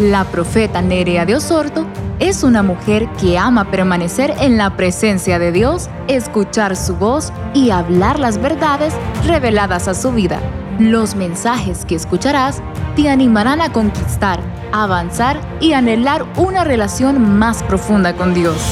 La profeta Nerea de Osorto es una mujer que ama permanecer en la presencia de Dios, escuchar su voz y hablar las verdades reveladas a su vida. Los mensajes que escucharás te animarán a conquistar, avanzar y anhelar una relación más profunda con Dios.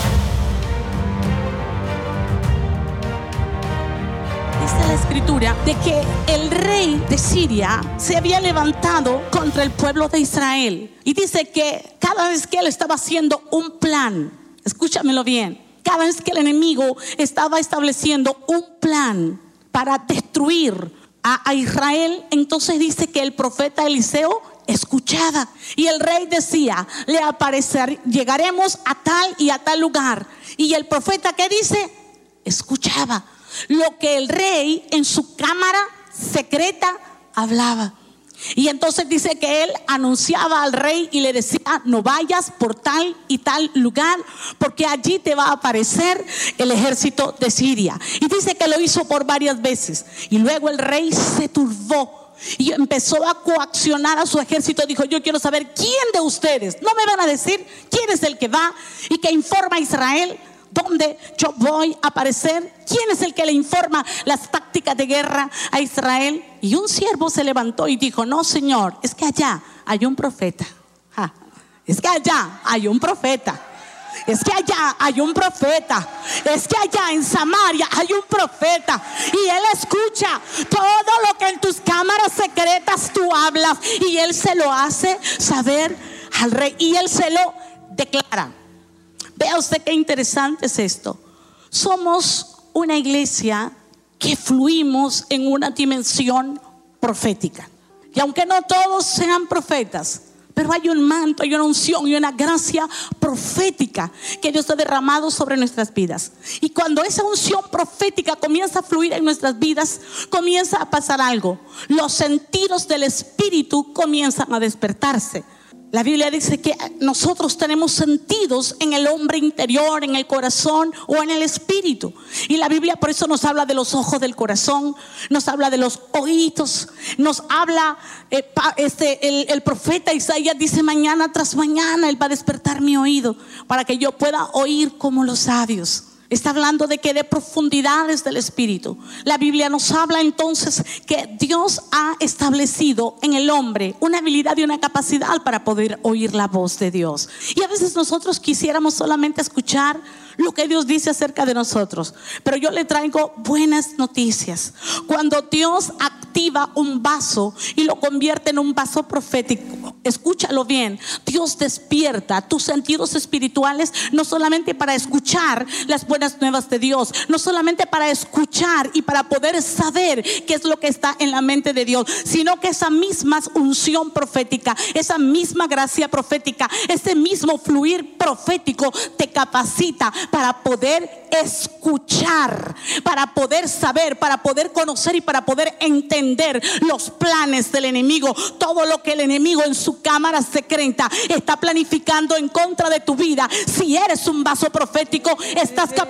De que el rey de Siria se había levantado contra el pueblo de Israel. Y dice que cada vez que él estaba haciendo un plan, escúchamelo bien, cada vez que el enemigo estaba estableciendo un plan para destruir a, Israel, entonces dice que el profeta Eliseo escuchaba. Y el rey decía, le aparecer, llegaremos a tal y a tal lugar. Y el profeta que dice, escuchaba lo que el rey en su cámara secreta hablaba. Y entonces dice que él anunciaba al rey y le decía, no vayas por tal y tal lugar, porque allí te va a aparecer el ejército de Siria. Y dice que lo hizo por varias veces. Y luego el rey se turbó. Y empezó a coaccionar a su ejército. Dijo, yo quiero saber quién de ustedes. No me van a decir quién es el que va y que informa a Israel dónde yo voy a aparecer. ¿Quién es el que le informa las tácticas de guerra a Israel? Y un siervo se levantó y dijo, no, Señor, es que allá hay un profeta. es que allá hay un profeta. Es que allá hay un profeta. Es que allá en Samaria hay un profeta. Y él escucha todo lo que en tus cámaras secretas tú hablas. Y él se lo hace saber al rey. Y él se lo declara. Vea usted qué interesante es esto. Somos una iglesia que fluimos en una dimensión profética. Y aunque no todos sean profetas, pero hay un manto, hay una unción y una gracia profética que Dios ha derramado sobre nuestras vidas. Y cuando esa unción profética comienza a fluir en nuestras vidas, comienza a pasar algo. Los sentidos del Espíritu comienzan a despertarse. La Biblia dice que nosotros tenemos sentidos en el hombre interior, en el corazón o en el espíritu. Y la Biblia por eso nos habla de los ojos del corazón, nos habla de los oídos, nos habla, eh, este, el, profeta Isaías dice mañana tras mañana Él va a despertar mi oído para que yo pueda oír como los sabios. Está hablando de que de profundidades del Espíritu. La Biblia nos habla entonces que Dios ha establecido en el hombre una habilidad y una capacidad para poder oír la voz de Dios. Y a veces nosotros quisiéramos solamente escuchar lo que Dios dice acerca de nosotros. Pero yo le traigo buenas noticias. Cuando Dios activa un vaso y lo convierte en un vaso profético, escúchalo bien, Dios despierta tus sentidos espirituales no solamente para escuchar las buenas nuevas de Dios, no solamente para escuchar y para poder saber qué es lo que está en la mente de Dios, sino que esa misma unción profética, esa misma gracia profética, ese mismo fluir profético te capacita para poder escuchar, para poder saber, para poder conocer y para poder entender los planes del enemigo. Todo lo que el enemigo en su cámara secreta está planificando en contra de tu vida. Si eres un vaso profético, estás capacitado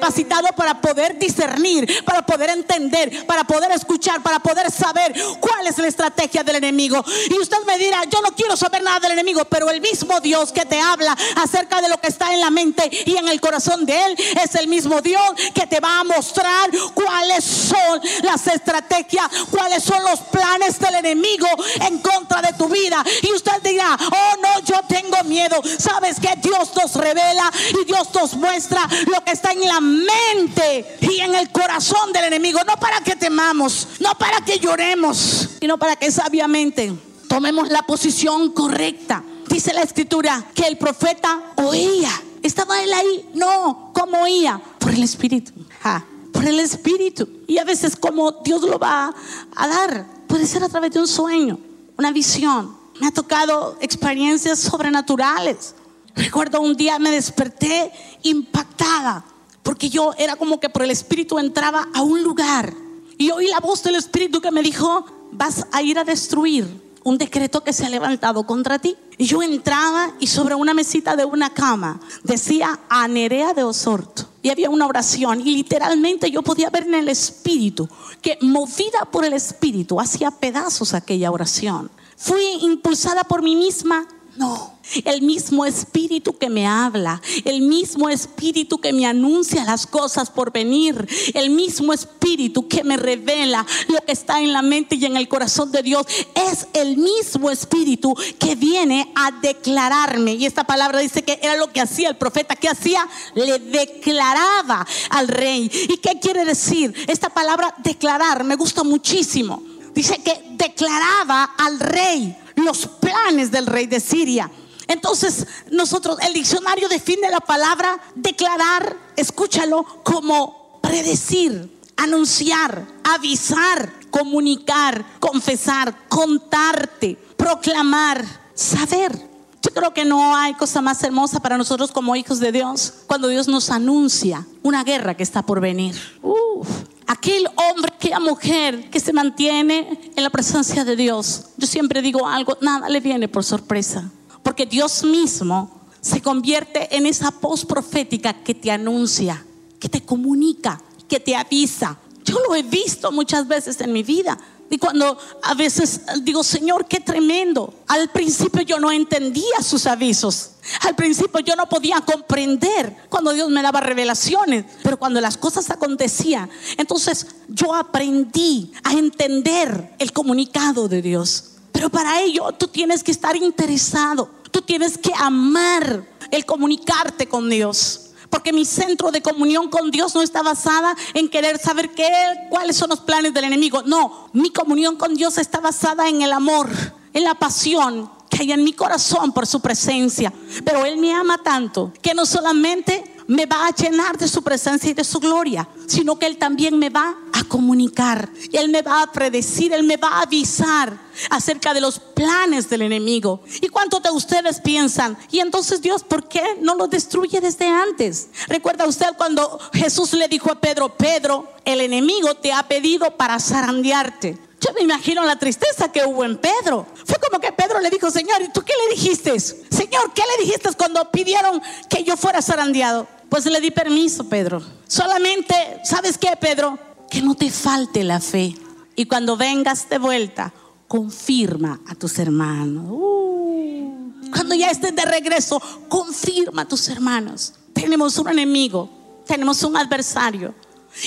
para poder discernir, para poder entender, para poder escuchar, para poder saber cuál es la estrategia del enemigo. Y usted me dirá, yo no quiero saber nada del enemigo, pero el mismo Dios que te habla acerca de lo que está en la mente y en el corazón de él, es el mismo Dios que te va a mostrar cuáles son las estrategias, cuáles son los planes del enemigo en contra de tu vida. Y usted dirá, oh no, yo tengo miedo. Sabes que Dios nos revela y Dios nos muestra lo que está en la mente y en el corazón del enemigo. No para que temamos, no para que lloremos, sino para que sabiamente tomemos la posición correcta. Dice la escritura que el profeta oía ¿Estaba él ahí? No. ¿Cómo oía? Por el Espíritu. por el Espíritu. Y a veces como Dios lo va a dar, puede ser a través de un sueño, una visión. Me ha tocado experiencias sobrenaturales. Recuerdo un día me desperté impactada porque yo era como que por el Espíritu entraba a un lugar y oí la voz del Espíritu que me dijo, vas a ir a destruir un decreto que se ha levantado contra ti. Y yo entraba y sobre una mesita de una cama decía a Nerea de Osorto. Y había una oración y literalmente yo podía ver en el espíritu que movida por el espíritu hacía pedazos aquella oración. Fui impulsada por mí misma. No, El mismo espíritu que me habla, el mismo espíritu que me anuncia las cosas por venir, el mismo espíritu que me revela lo que está en la mente y en el corazón de Dios, es el mismo espíritu que viene a declararme. Y esta palabra dice que era lo que hacía el profeta, que hacía, le declaraba al rey. ¿Y qué quiere decir? Esta palabra declarar me gusta muchísimo. Dice que declaraba al rey los planes del rey de Siria. Entonces, nosotros, el diccionario define la palabra declarar, escúchalo, como predecir, anunciar, avisar, comunicar, confesar, contarte, proclamar, saber. Yo creo que no hay cosa más hermosa para nosotros como hijos de Dios cuando Dios nos anuncia una guerra que está por venir. Uf. Aquel hombre, aquella mujer que se mantiene en la presencia de Dios. Yo siempre digo algo, nada le viene por sorpresa. Porque Dios mismo se convierte en esa voz profética que te anuncia, que te comunica, que te avisa. Yo lo he visto muchas veces en mi vida. Y cuando a veces digo, Señor, qué tremendo. Al principio yo no entendía sus avisos. Al principio yo no podía comprender cuando Dios me daba revelaciones. Pero cuando las cosas acontecían, entonces yo aprendí a entender el comunicado de Dios. Pero para ello tú tienes que estar interesado. Tú tienes que amar el comunicarte con Dios. Porque mi centro de comunión con Dios no está basada en querer saber qué, cuáles son los planes del enemigo. No, mi comunión con Dios está basada en el amor, en la pasión que hay en mi corazón por su presencia. Pero Él me ama tanto que no solamente me va a llenar de su presencia y de su gloria, sino que Él también me va a comunicar, Él me va a predecir, Él me va a avisar acerca de los planes del enemigo. ¿Y cuántos de ustedes piensan? Y entonces Dios, ¿por qué no lo destruye desde antes? Recuerda usted cuando Jesús le dijo a Pedro, Pedro, el enemigo te ha pedido para zarandearte. Yo me imagino la tristeza que hubo en Pedro. Fue como que Pedro le dijo, Señor, ¿y tú qué le dijiste? Señor, ¿qué le dijiste cuando pidieron que yo fuera zarandeado? Pues le di permiso, Pedro. Solamente, ¿sabes qué, Pedro? Que no te falte la fe. Y cuando vengas de vuelta, confirma a tus hermanos. Uh. cuando ya estés de regreso, confirma a tus hermanos. Tenemos un enemigo, tenemos un adversario.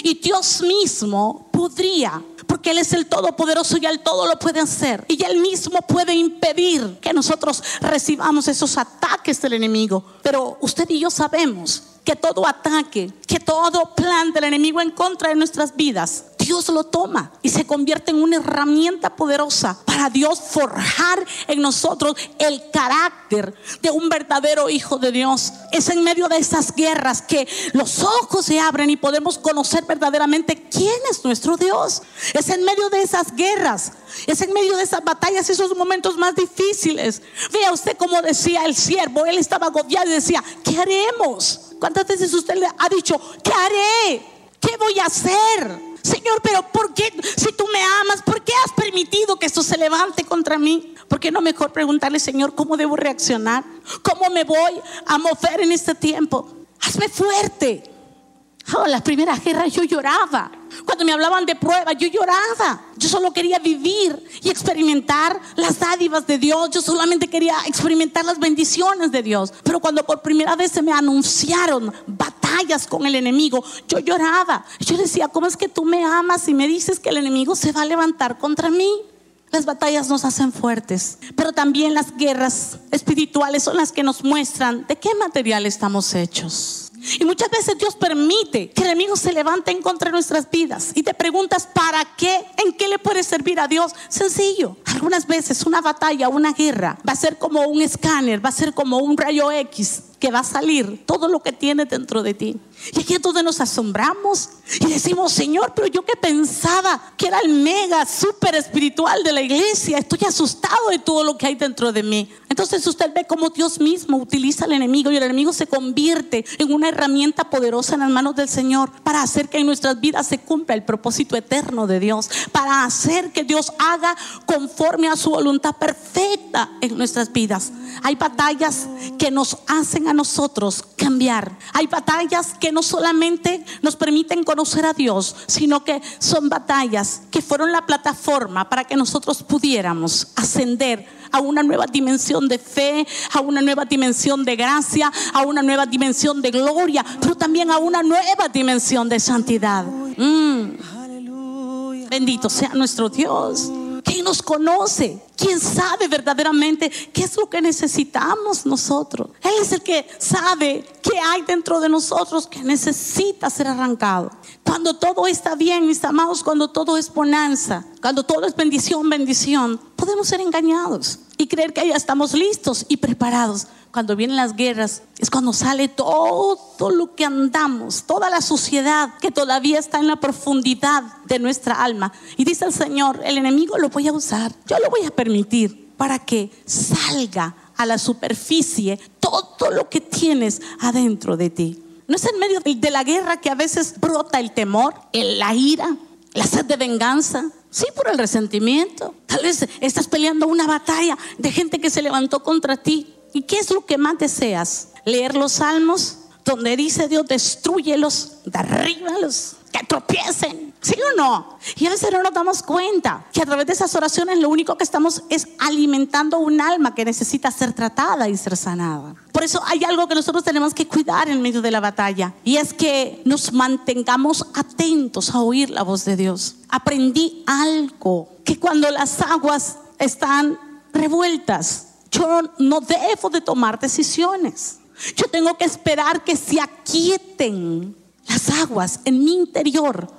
Y Dios mismo podría, porque Él es el Todopoderoso y Él todo lo puede hacer. Y Él mismo puede impedir que nosotros recibamos esos ataques del enemigo. Pero usted y yo sabemos que todo ataque, que todo plan del enemigo en contra de nuestras vidas, Dios lo toma y se convierte en una herramienta poderosa para Dios forjar en nosotros el carácter de un verdadero hijo de Dios. Es en medio de esas guerras que los ojos se abren y podemos conocer verdaderamente quién es nuestro Dios. Es en medio de esas guerras, es en medio de esas batallas, esos momentos más difíciles. Vea usted como decía el siervo, él estaba agobiado y decía, ¿qué haremos? ¿Cuántas veces usted le ha dicho, ¿qué haré? ¿Qué voy a hacer? Señor, pero ¿por qué? Si tú me amas, ¿por qué has permitido que esto se levante contra mí? ¿Por qué no mejor preguntarle, Señor, cómo debo reaccionar? ¿Cómo me voy a mover en este tiempo? Hazme fuerte. Oh, las primeras guerras yo lloraba. Cuando me hablaban de prueba, yo lloraba. Yo solo quería vivir y experimentar las dádivas de Dios. Yo solamente quería experimentar las bendiciones de Dios. Pero cuando por primera vez se me anunciaron batallas con el enemigo, yo lloraba. Yo decía, ¿cómo es que tú me amas y me dices que el enemigo se va a levantar contra mí? Las batallas nos hacen fuertes, pero también las guerras espirituales son las que nos muestran de qué material estamos hechos. Y muchas veces Dios permite que el enemigo se levante en contra de nuestras vidas. Y te preguntas, ¿para qué? ¿En qué le puede servir a Dios? Sencillo. Algunas veces una batalla, una guerra, va a ser como un escáner, va a ser como un rayo X que va a salir todo lo que tiene dentro de ti. Y aquí es donde nos asombramos y decimos, Señor, pero yo que pensaba que era el mega, súper espiritual de la iglesia, estoy asustado de todo lo que hay dentro de mí. Entonces usted ve cómo Dios mismo utiliza al enemigo y el enemigo se convierte en una herramienta poderosa en las manos del Señor para hacer que en nuestras vidas se cumpla el propósito eterno de Dios, para hacer que Dios haga conforme a su voluntad perfecta en nuestras vidas. Hay batallas que nos hacen a nosotros cambiar. Hay batallas que no solamente nos permiten conocer a Dios, sino que son batallas que fueron la plataforma para que nosotros pudiéramos ascender a una nueva dimensión de fe, a una nueva dimensión de gracia, a una nueva dimensión de gloria, pero también a una nueva dimensión de santidad. Mm. Bendito sea nuestro Dios. ¿Quién nos conoce? ¿Quién sabe verdaderamente qué es lo que necesitamos nosotros? Él es el que sabe qué hay dentro de nosotros que necesita ser arrancado. Cuando todo está bien, mis amados, cuando todo es bonanza, cuando todo es bendición, bendición, podemos ser engañados y creer que ya estamos listos y preparados cuando vienen las guerras, es cuando sale todo lo que andamos, toda la suciedad que todavía está en la profundidad de nuestra alma. Y dice el Señor, el enemigo lo voy a usar, yo lo voy a permitir para que salga a la superficie todo lo que tienes adentro de ti. No es en medio de la guerra que a veces brota el temor, la ira, la sed de venganza, Sí, por el resentimiento. Tal vez estás peleando una batalla de gente que se levantó contra ti. ¿Y qué es lo que más deseas? Leer los salmos donde dice Dios, destruyelos, derríbalos, que tropiecen. ¿Sí o no? Y a veces no nos damos cuenta que a través de esas oraciones lo único que estamos es alimentando un alma que necesita ser tratada y ser sanada. Por eso hay algo que nosotros tenemos que cuidar en medio de la batalla y es que nos mantengamos atentos a oír la voz de Dios. Aprendí algo, que cuando las aguas están revueltas, yo no debo de tomar decisiones. Yo tengo que esperar que se aquieten las aguas en mi interior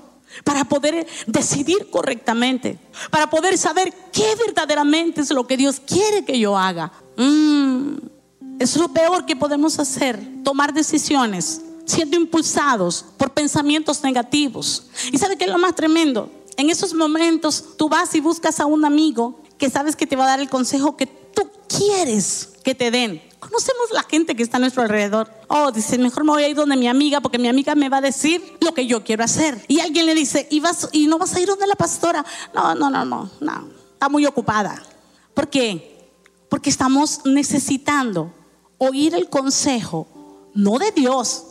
para poder decidir correctamente, para poder saber qué verdaderamente es lo que Dios quiere que yo haga. Mm, es lo peor que podemos hacer, tomar decisiones siendo impulsados por pensamientos negativos. ¿Y sabe qué es lo más tremendo? En esos momentos tú vas y buscas a un amigo que sabes que te va a dar el consejo que quieres que te den? Conocemos la gente que está a nuestro alrededor. Oh, dice, mejor me voy a ir donde mi amiga porque mi amiga me va a decir lo que yo quiero hacer. Y alguien le dice, ¿y, vas, y no vas a ir donde la pastora? No, no, no, no, no. Está muy ocupada. ¿Por qué? Porque estamos necesitando oír el consejo, no de Dios,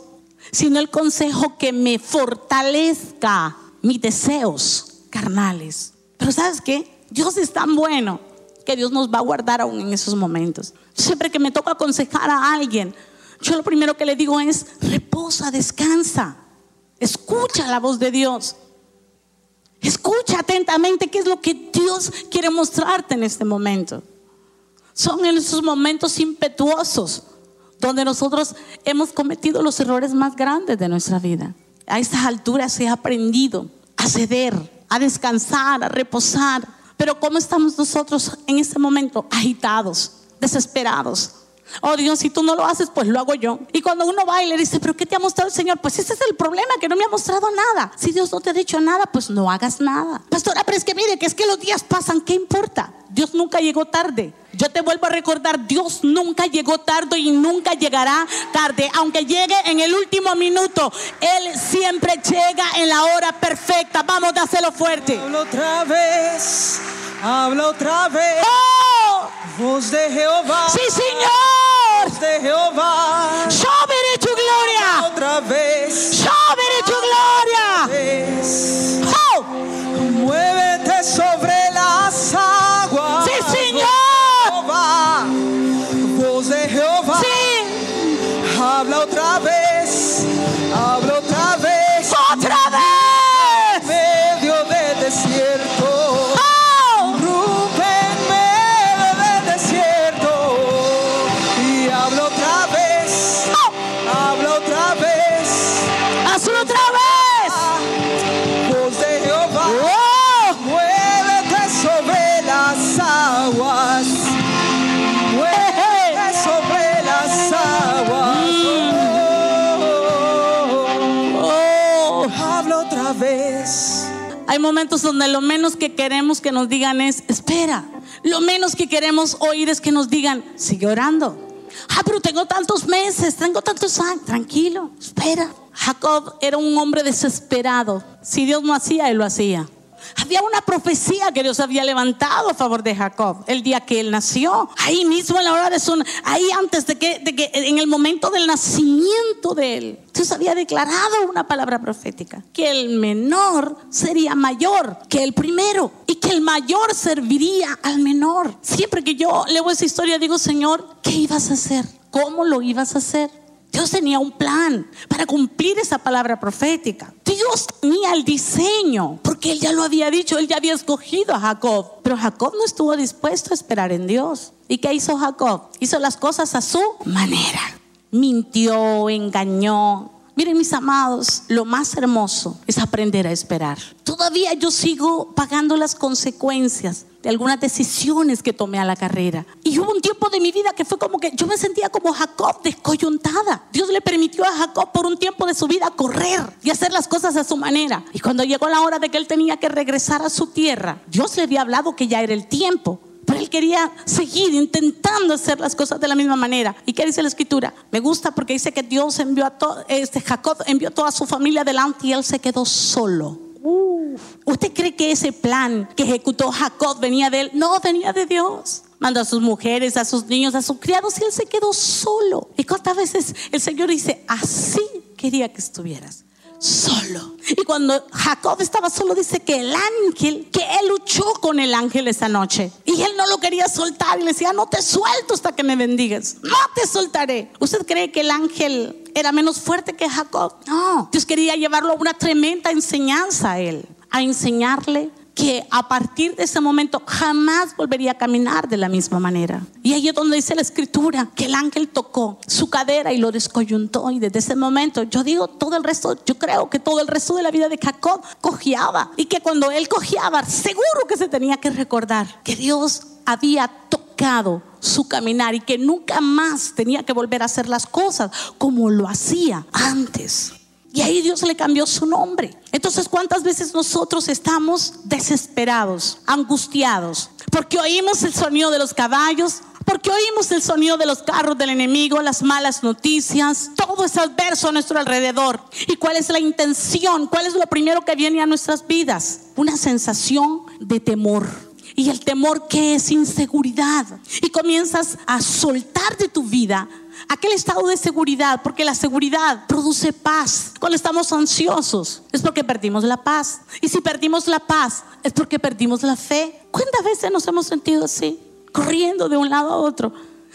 sino el consejo que me fortalezca mis deseos carnales. Pero ¿sabes qué? Dios es tan bueno que Dios nos va a guardar aún en esos momentos. Siempre que me toca aconsejar a alguien, yo lo primero que le digo es, reposa, descansa, escucha la voz de Dios. Escucha atentamente qué es lo que Dios quiere mostrarte en este momento. Son en esos momentos impetuosos donde nosotros hemos cometido los errores más grandes de nuestra vida. A estas alturas he aprendido a ceder, a descansar, a reposar, pero ¿cómo estamos nosotros en este momento? Agitados, desesperados. Oh Dios, si tú no lo haces, pues lo hago yo. Y cuando uno va y le dice, pero ¿qué te ha mostrado el Señor? Pues ese es el problema, que no me ha mostrado nada. Si Dios no te ha dicho nada, pues no hagas nada. Pastora, pero es que mire, que es que los días pasan, ¿qué importa? Dios nunca llegó tarde. Yo te vuelvo a recordar, Dios nunca llegó tarde y nunca llegará tarde. Aunque llegue en el último minuto, Él siempre llega en la hora perfecta. Vamos, dáselo fuerte. Habla otra vez, habla otra vez. ¡Oh! Voz de Jehová. ¡Sí, Señor! Voz de Jehová. ¡Show otra vez. Habla otra vez. Donde lo menos que queremos que nos digan es, espera. Lo menos que queremos oír es que nos digan, sigue orando. Ah, pero tengo tantos meses, tengo tantos años. Tranquilo, espera. Jacob era un hombre desesperado. Si Dios no hacía, él lo hacía. Había una profecía que Dios había levantado a favor de Jacob el día que él nació. Ahí mismo en la hora de su, ahí antes de que, de que en el momento del nacimiento de él, Dios había declarado una palabra profética, que el menor sería mayor que el primero y que el mayor serviría al menor. Siempre que yo leo esa historia digo, Señor, ¿qué ibas a hacer? ¿Cómo lo ibas a hacer? Dios tenía un plan para cumplir esa palabra profética. Dios tenía el diseño, porque Él ya lo había dicho, Él ya había escogido a Jacob. Pero Jacob no estuvo dispuesto a esperar en Dios. ¿Y qué hizo Jacob? Hizo las cosas a su manera. Mintió, engañó, Miren mis amados, lo más hermoso es aprender a esperar. Todavía yo sigo pagando las consecuencias de algunas decisiones que tomé a la carrera. Y hubo un tiempo de mi vida que fue como que yo me sentía como Jacob descoyuntada. Dios le permitió a Jacob por un tiempo de su vida correr y hacer las cosas a su manera. Y cuando llegó la hora de que él tenía que regresar a su tierra, Dios le había hablado que ya era el tiempo. Pero él quería seguir intentando hacer las cosas de la misma manera. ¿Y qué dice la escritura? Me gusta porque dice que Dios envió a todo, este Jacob envió toda su familia adelante y él se quedó solo. ¿Usted cree que ese plan que ejecutó Jacob venía de él? No, venía de Dios. Mandó a sus mujeres, a sus niños, a sus criados y él se quedó solo. ¿Y cuántas veces el Señor dice, así quería que estuvieras? Solo. Y cuando Jacob estaba solo, dice que el ángel, que él luchó con el ángel esa noche. Y él no lo quería soltar y le decía, no te suelto hasta que me bendigas. No te soltaré. ¿Usted cree que el ángel era menos fuerte que Jacob? No. Dios quería llevarlo a una tremenda enseñanza a él. A enseñarle que a partir de ese momento jamás volvería a caminar de la misma manera. Y ahí es donde dice la escritura que el ángel tocó su cadera y lo descoyuntó. Y desde ese momento, yo digo, todo el resto, yo creo que todo el resto de la vida de Jacob cojeaba. Y que cuando él cojeaba, seguro que se tenía que recordar que Dios había tocado su caminar y que nunca más tenía que volver a hacer las cosas como lo hacía antes. Y ahí Dios le cambió su nombre. Entonces, ¿cuántas veces nosotros estamos desesperados, angustiados? Porque oímos el sonido de los caballos, porque oímos el sonido de los carros del enemigo, las malas noticias, todo es adverso a nuestro alrededor. ¿Y cuál es la intención? ¿Cuál es lo primero que viene a nuestras vidas? Una sensación de temor. Y el temor que es inseguridad. Y comienzas a soltar de tu vida aquel estado de seguridad, porque la seguridad produce paz. Cuando estamos ansiosos es porque perdimos la paz. Y si perdimos la paz es porque perdimos la fe. ¿Cuántas veces nos hemos sentido así? Corriendo de un lado a otro,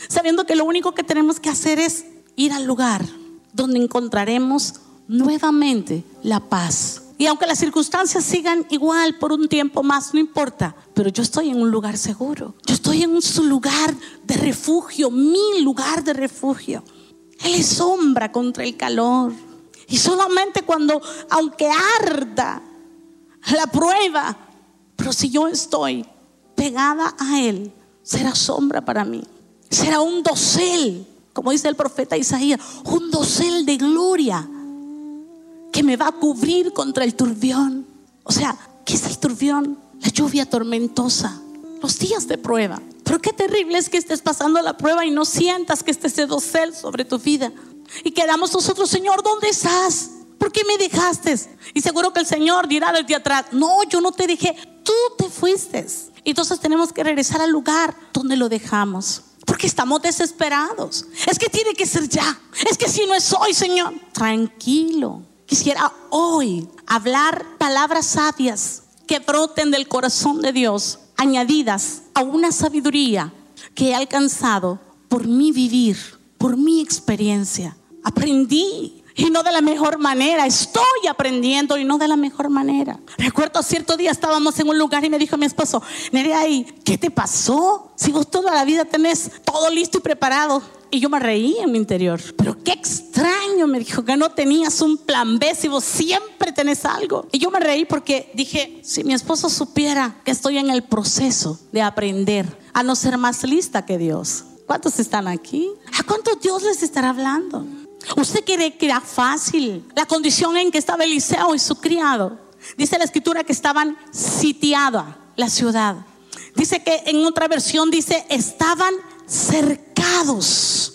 sabiendo que lo único que tenemos que hacer es ir al lugar donde encontraremos nuevamente la paz. Y aunque las circunstancias sigan igual por un tiempo más, no importa. Pero yo estoy en un lugar seguro. Yo estoy en un lugar de refugio, mi lugar de refugio. Él es sombra contra el calor. Y solamente cuando, aunque arda la prueba, pero si yo estoy pegada a Él, será sombra para mí. Será un dosel, como dice el profeta Isaías, un dosel de gloria que me va a cubrir contra el turbión. O sea, ¿qué es el turbión? La lluvia tormentosa, los días de prueba. Pero qué terrible es que estés pasando la prueba y no sientas que esté ese dosel sobre tu vida. Y quedamos nosotros, Señor, ¿dónde estás? ¿Por qué me dejaste? Y seguro que el Señor dirá desde atrás, no, yo no te dejé, tú te fuiste. Y entonces tenemos que regresar al lugar donde lo dejamos. Porque estamos desesperados. Es que tiene que ser ya. Es que si no es hoy, Señor. Tranquilo. Quisiera hoy hablar palabras sabias que broten del corazón de Dios, añadidas a una sabiduría que he alcanzado por mi vivir, por mi experiencia. Aprendí y no de la mejor manera. Estoy aprendiendo y no de la mejor manera. Recuerdo cierto día estábamos en un lugar y me dijo mi esposo, Nerea, ¿qué te pasó? Si vos toda la vida tenés todo listo y preparado. Y yo me reí en mi interior. Pero qué extraño, me dijo que no tenías un plan B si vos siempre tenés algo. Y yo me reí porque dije, si mi esposo supiera que estoy en el proceso de aprender a no ser más lista que Dios. ¿Cuántos están aquí? ¿A cuántos Dios les estará hablando? ¿Usted cree que era fácil la condición en que estaba Eliseo y su criado? Dice la escritura que estaban sitiada la ciudad. Dice que en otra versión dice estaban cercados.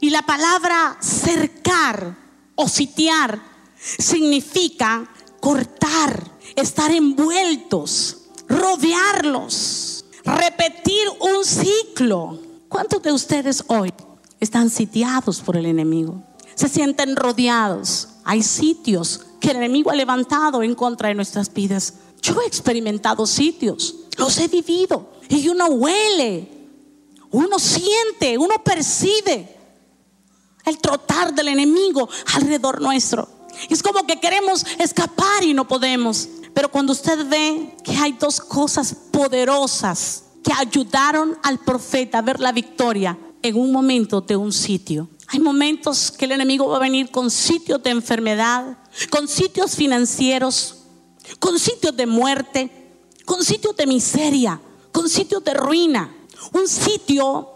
Y la palabra cercar o sitiar significa cortar, estar envueltos, rodearlos, repetir un ciclo. ¿Cuántos de ustedes hoy están sitiados por el enemigo? Se sienten rodeados. Hay sitios que el enemigo ha levantado en contra de nuestras vidas. Yo he experimentado sitios, los he vivido y uno huele, uno siente, uno percibe el trotar del enemigo alrededor nuestro. Es como que queremos escapar y no podemos. Pero cuando usted ve que hay dos cosas poderosas que ayudaron al profeta a ver la victoria en un momento de un sitio. Hay momentos que el enemigo va a venir con sitios de enfermedad, con sitios financieros, con sitios de muerte, con sitios de miseria, con sitios de ruina. Un sitio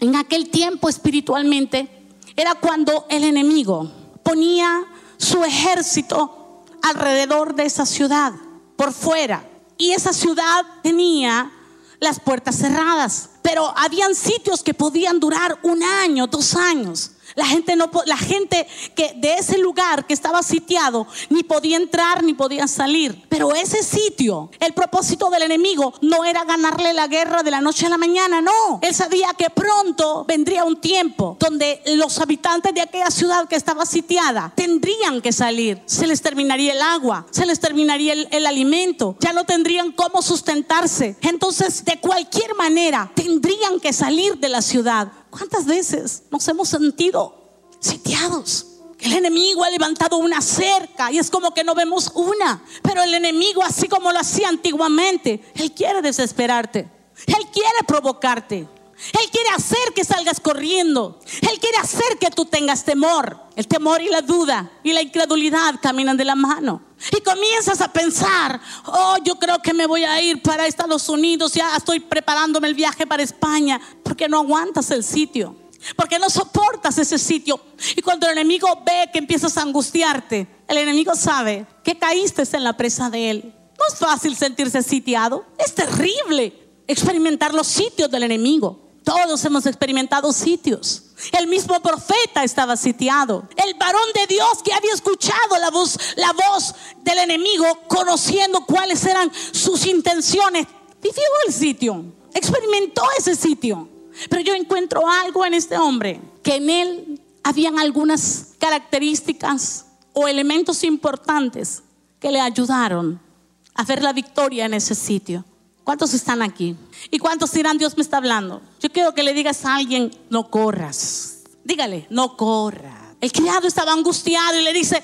en aquel tiempo espiritualmente era cuando el enemigo ponía su ejército alrededor de esa ciudad, por fuera. Y esa ciudad tenía las puertas cerradas, pero habían sitios que podían durar un año, dos años. La gente, no, la gente que de ese lugar que estaba sitiado ni podía entrar ni podía salir. Pero ese sitio, el propósito del enemigo no era ganarle la guerra de la noche a la mañana, no. Él sabía que pronto vendría un tiempo donde los habitantes de aquella ciudad que estaba sitiada tendrían que salir. Se les terminaría el agua, se les terminaría el, el alimento, ya no tendrían cómo sustentarse. Entonces, de cualquier manera, tendrían que salir de la ciudad. ¿Cuántas veces nos hemos sentido sitiados? El enemigo ha levantado una cerca y es como que no vemos una. Pero el enemigo, así como lo hacía antiguamente, él quiere desesperarte. Él quiere provocarte. Él quiere hacer que salgas corriendo. Él quiere hacer que tú tengas temor. El temor y la duda y la incredulidad caminan de la mano. Y comienzas a pensar, oh, yo creo que me voy a ir para Estados Unidos, ya estoy preparándome el viaje para España, porque no aguantas el sitio, porque no soportas ese sitio. Y cuando el enemigo ve que empiezas a angustiarte, el enemigo sabe que caíste en la presa de él. No es fácil sentirse sitiado, es terrible experimentar los sitios del enemigo. Todos hemos experimentado sitios. El mismo profeta estaba sitiado. El varón de Dios que había escuchado la voz, la voz del enemigo, conociendo cuáles eran sus intenciones, vivió el sitio, experimentó ese sitio. Pero yo encuentro algo en este hombre, que en él habían algunas características o elementos importantes que le ayudaron a ver la victoria en ese sitio. ¿Cuántos están aquí? ¿Y cuántos dirán, Dios me está hablando? Yo quiero que le digas a alguien, no corras. Dígale, no corra. El criado estaba angustiado y le dice,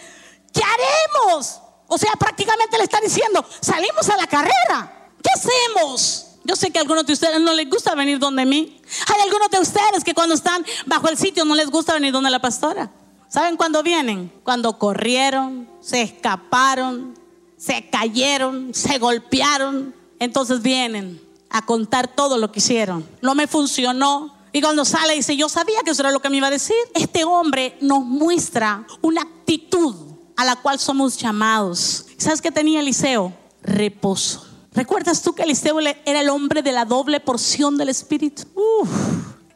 ¿qué haremos? O sea, prácticamente le está diciendo, salimos a la carrera. ¿Qué hacemos? Yo sé que a algunos de ustedes no les gusta venir donde mí. Hay algunos de ustedes que cuando están bajo el sitio no les gusta venir donde la pastora. ¿Saben cuándo vienen? Cuando corrieron, se escaparon, se cayeron, se golpearon, entonces vienen a contar todo lo que hicieron. No me funcionó. Y cuando sale dice, yo sabía que eso era lo que me iba a decir. Este hombre nos muestra una actitud a la cual somos llamados. ¿Sabes qué tenía Eliseo? Reposo. ¿Recuerdas tú que Eliseo era el hombre de la doble porción del Espíritu?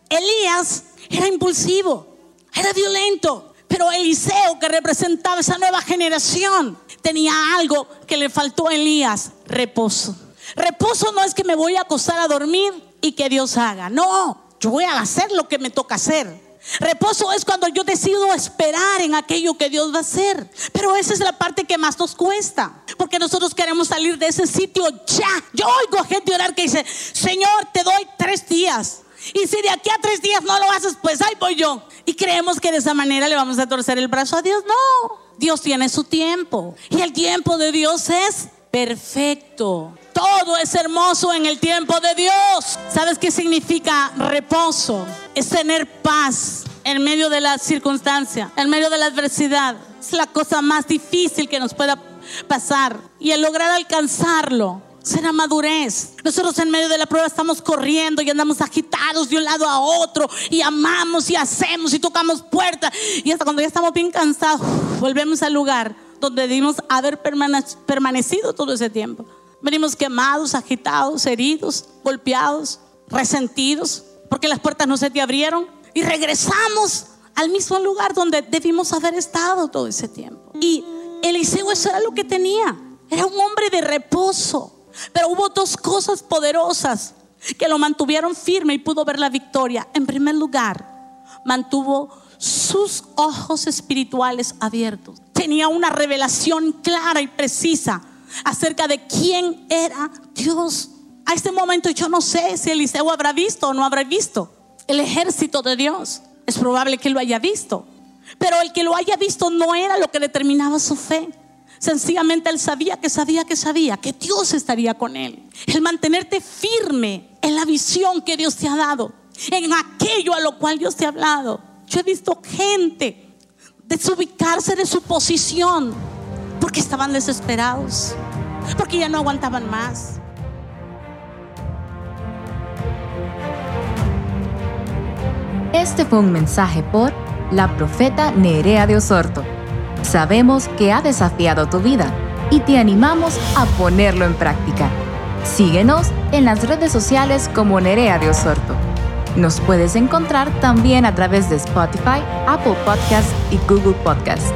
Elías era impulsivo, era violento, pero Eliseo que representaba esa nueva generación tenía algo que le faltó a Elías, reposo. Reposo no es que me voy a acostar a dormir y que Dios haga. No, yo voy a hacer lo que me toca hacer. Reposo es cuando yo decido esperar en aquello que Dios va a hacer. Pero esa es la parte que más nos cuesta. Porque nosotros queremos salir de ese sitio ya. Yo oigo gente orar que dice, Señor, te doy tres días. Y si de aquí a tres días no lo haces, pues ahí voy yo. Y creemos que de esa manera le vamos a torcer el brazo a Dios. No, Dios tiene su tiempo. Y el tiempo de Dios es perfecto. Todo es hermoso en el tiempo de Dios. ¿Sabes qué significa reposo? Es tener paz en medio de la circunstancia, en medio de la adversidad. Es la cosa más difícil que nos pueda pasar. Y el lograr alcanzarlo será madurez. Nosotros en medio de la prueba estamos corriendo y andamos agitados de un lado a otro y amamos y hacemos y tocamos puertas. Y hasta cuando ya estamos bien cansados, volvemos al lugar donde debimos haber permanecido todo ese tiempo. Venimos quemados, agitados, heridos, golpeados, resentidos, porque las puertas no se te abrieron. Y regresamos al mismo lugar donde debimos haber estado todo ese tiempo. Y Eliseo eso era lo que tenía. Era un hombre de reposo. Pero hubo dos cosas poderosas que lo mantuvieron firme y pudo ver la victoria. En primer lugar, mantuvo sus ojos espirituales abiertos. Tenía una revelación clara y precisa acerca de quién era Dios. A este momento yo no sé si Eliseo habrá visto o no habrá visto el ejército de Dios. Es probable que lo haya visto. Pero el que lo haya visto no era lo que determinaba su fe. Sencillamente él sabía que sabía que sabía que Dios estaría con él. El mantenerte firme en la visión que Dios te ha dado, en aquello a lo cual Dios te ha hablado. Yo he visto gente desubicarse de su posición porque estaban desesperados, porque ya no aguantaban más. Este fue un mensaje por la profeta Nerea de Osorto. Sabemos que ha desafiado tu vida y te animamos a ponerlo en práctica. Síguenos en las redes sociales como Nerea de Osorto. Nos puedes encontrar también a través de Spotify, Apple Podcasts y Google Podcasts.